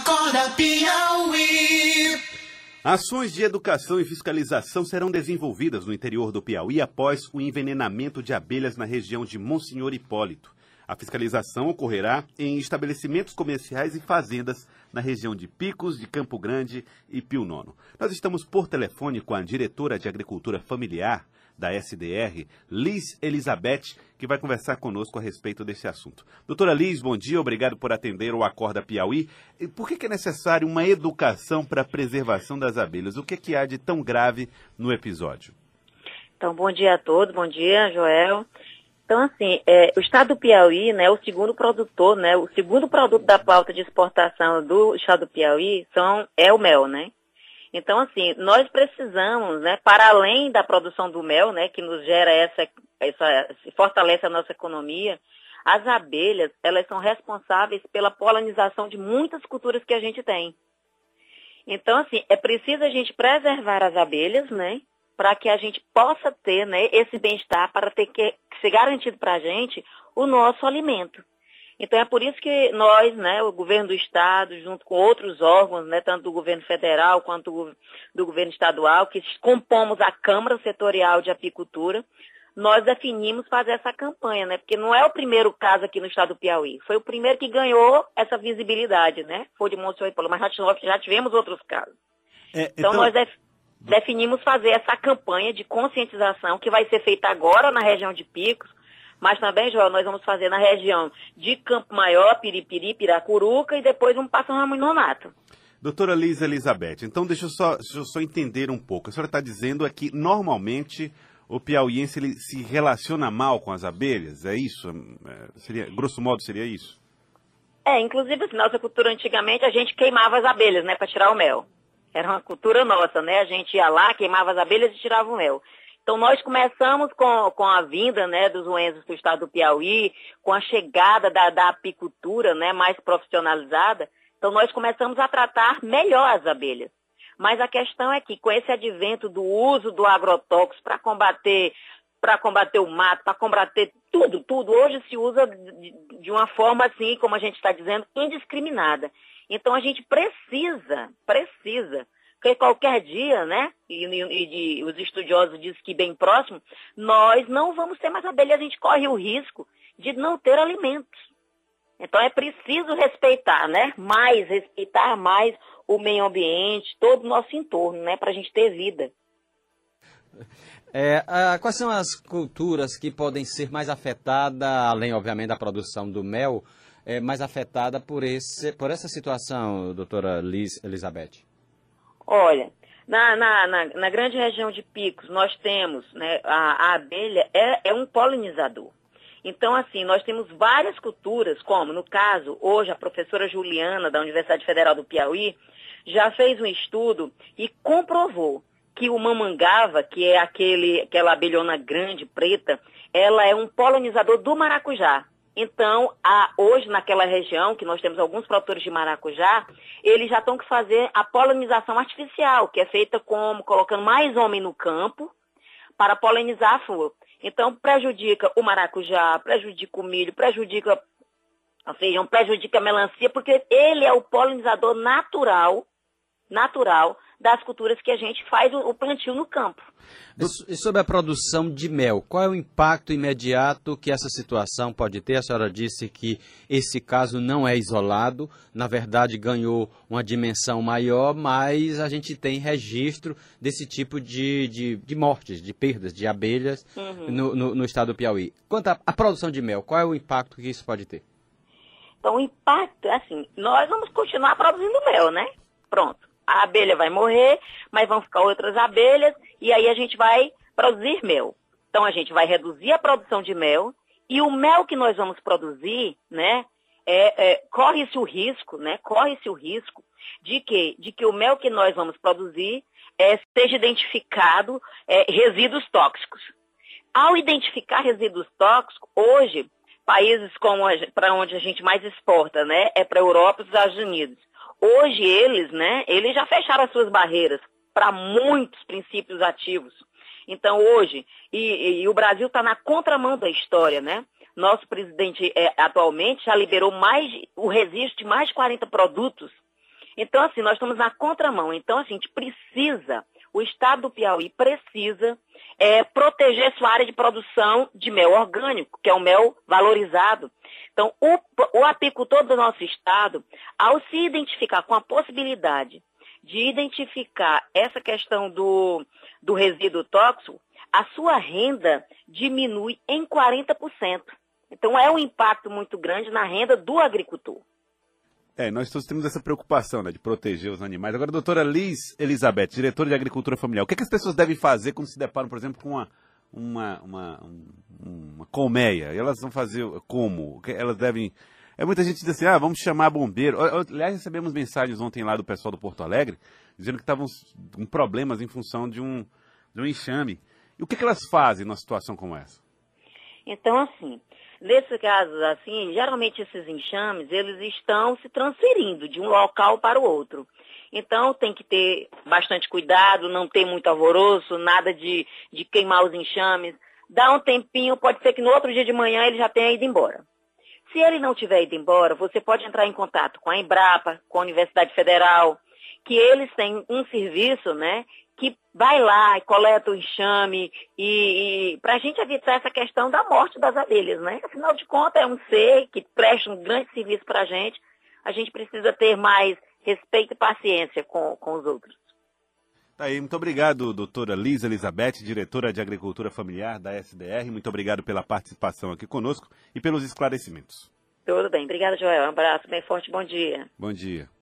Acorda Piauí. Ações de educação e fiscalização serão desenvolvidas no interior do Piauí após o envenenamento de abelhas na região de Monsenhor Hipólito. A fiscalização ocorrerá em estabelecimentos comerciais e fazendas na região de Picos, de Campo Grande e Pio Nono. Nós estamos por telefone com a diretora de Agricultura Familiar da SDR, Liz Elizabeth, que vai conversar conosco a respeito desse assunto. Doutora Liz, bom dia, obrigado por atender o Acorda Piauí. E por que, é necessário uma educação para a preservação das abelhas? O que, que há de tão grave no episódio? Então, bom dia a todos, bom dia, Joel. Então, assim, é, o estado do Piauí, né, o segundo produtor, né, o segundo produto da pauta de exportação do estado do Piauí são, é o mel, né? Então, assim, nós precisamos, né, para além da produção do mel, né, que nos gera essa, essa, fortalece a nossa economia, as abelhas, elas são responsáveis pela polinização de muitas culturas que a gente tem. Então, assim, é preciso a gente preservar as abelhas, né, para que a gente possa ter, né, esse bem-estar, para ter que ser garantido para a gente o nosso alimento. Então é por isso que nós, né, o governo do estado, junto com outros órgãos, né, tanto do governo federal quanto do, governo estadual, que compomos a Câmara Setorial de Apicultura, nós definimos fazer essa campanha, né? Porque não é o primeiro caso aqui no estado do Piauí. Foi o primeiro que ganhou essa visibilidade, né? Foi de Monsenhor Paulo, mas já, já tivemos outros casos. É, então, então, nós def, definimos fazer essa campanha de conscientização que vai ser feita agora na região de Picos, mas também, Joel, nós vamos fazer na região de Campo Maior, Piripiri, Piracuruca e depois um Passo Ramos Nonato. Doutora Liz Elizabeth, então deixa eu, só, deixa eu só entender um pouco. A senhora está dizendo é que normalmente o piauiense ele se relaciona mal com as abelhas, é isso? É, seria, grosso modo seria isso? É, inclusive assim, nossa cultura antigamente a gente queimava as abelhas, né, para tirar o mel. Era uma cultura nossa, né? A gente ia lá, queimava as abelhas e tirava o mel. Então nós começamos com, com a vinda né, dos Uenzos do estado do Piauí, com a chegada da, da apicultura né, mais profissionalizada, então nós começamos a tratar melhor as abelhas. Mas a questão é que com esse advento do uso do agrotóxico para combater para combater o mato, para combater tudo, tudo. Hoje se usa de, de uma forma assim, como a gente está dizendo, indiscriminada. Então a gente precisa, precisa porque qualquer dia, né, e, e, e, os estudiosos dizem que bem próximo, nós não vamos ter mais abelhas, a gente corre o risco de não ter alimentos. Então é preciso respeitar, né, mais, respeitar mais o meio ambiente, todo o nosso entorno, né, para a gente ter vida. É, ah, quais são as culturas que podem ser mais afetadas, além, obviamente, da produção do mel, é, mais afetada por, esse, por essa situação, doutora Liz Elizabeth? Olha, na, na, na, na, grande região de Picos, nós temos, né, a, a abelha é, é, um polinizador. Então, assim, nós temos várias culturas, como, no caso, hoje a professora Juliana, da Universidade Federal do Piauí, já fez um estudo e comprovou que o mamangava, que é aquele, aquela abelhona grande, preta, ela é um polinizador do maracujá. Então, hoje naquela região, que nós temos alguns produtores de maracujá, eles já estão que fazer a polinização artificial, que é feita como colocando mais homem no campo para polinizar a flor. Então, prejudica o maracujá, prejudica o milho, prejudica o feijão, prejudica a melancia, porque ele é o polinizador natural, natural das culturas que a gente faz o, plantio no campo. E sobre a produção de mel, qual é o impacto imediato que essa situação pode ter? A senhora disse que esse caso não é isolado, na verdade ganhou uma dimensão maior, mas a gente tem registro desse tipo de, de, de mortes, de perdas de abelhas uhum. no, no, no, estado do Piauí. Quanto à produção de mel, qual é o impacto que isso pode ter? Então, o impacto, é assim, nós vamos continuar produzindo mel, né? Pronto a abelha vai morrer, mas vão ficar outras abelhas e aí a gente vai produzir mel. Então a gente vai reduzir a produção de mel e o mel que nós vamos produzir, né, é, é, corre-se o risco, né, corre-se o risco de que, de que o mel que nós vamos produzir é, seja identificado é, resíduos tóxicos. Ao identificar resíduos tóxicos, hoje, países como para onde a gente mais exporta, né, é para a Europa e os Estados Unidos. Hoje eles, né, eles já fecharam as suas barreiras para muitos princípios ativos. Então hoje, e, e o Brasil está na contramão da história, né? Nosso presidente é, atualmente já liberou mais o registro de mais de 40 produtos Então, assim, nós estamos na contramão. Então, a gente precisa, o Estado do Piauí precisa é, proteger sua área de produção de mel orgânico, que é o mel valorizado. Então, o, o apicultor do nosso Estado, ao se identificar com a possibilidade de identificar essa questão do, do resíduo tóxico, a sua renda diminui em 40%. Então, é um impacto muito grande na renda do agricultor. É, nós todos temos essa preocupação, né, de proteger os animais. Agora, doutora Liz Elizabeth, diretora de Agricultura Familiar, o que, é que as pessoas devem fazer quando se deparam, por exemplo, com uma, uma, uma, uma colmeia? E elas vão fazer como? Elas devem... É muita gente diz assim, ah, vamos chamar bombeiro. Aliás, recebemos mensagens ontem lá do pessoal do Porto Alegre, dizendo que estavam com problemas em função de um, de um enxame. E o que, é que elas fazem numa situação como essa? Então, assim, Nesse caso, assim, geralmente esses enxames, eles estão se transferindo de um local para o outro. Então, tem que ter bastante cuidado, não ter muito alvoroço, nada de, de queimar os enxames. Dá um tempinho, pode ser que no outro dia de manhã ele já tenha ido embora. Se ele não tiver ido embora, você pode entrar em contato com a Embrapa, com a Universidade Federal, que eles têm um serviço, né, que vai lá e coleta o enxame e, e para a gente evitar essa questão da morte das abelhas, né? Afinal de contas, é um ser que presta um grande serviço para a gente. A gente precisa ter mais respeito e paciência com, com os outros. Tá aí, muito obrigado, doutora Lisa Elizabeth, diretora de Agricultura Familiar da SDR. Muito obrigado pela participação aqui conosco e pelos esclarecimentos. Tudo bem. Obrigada, Joel. Um abraço bem forte. Bom dia. Bom dia.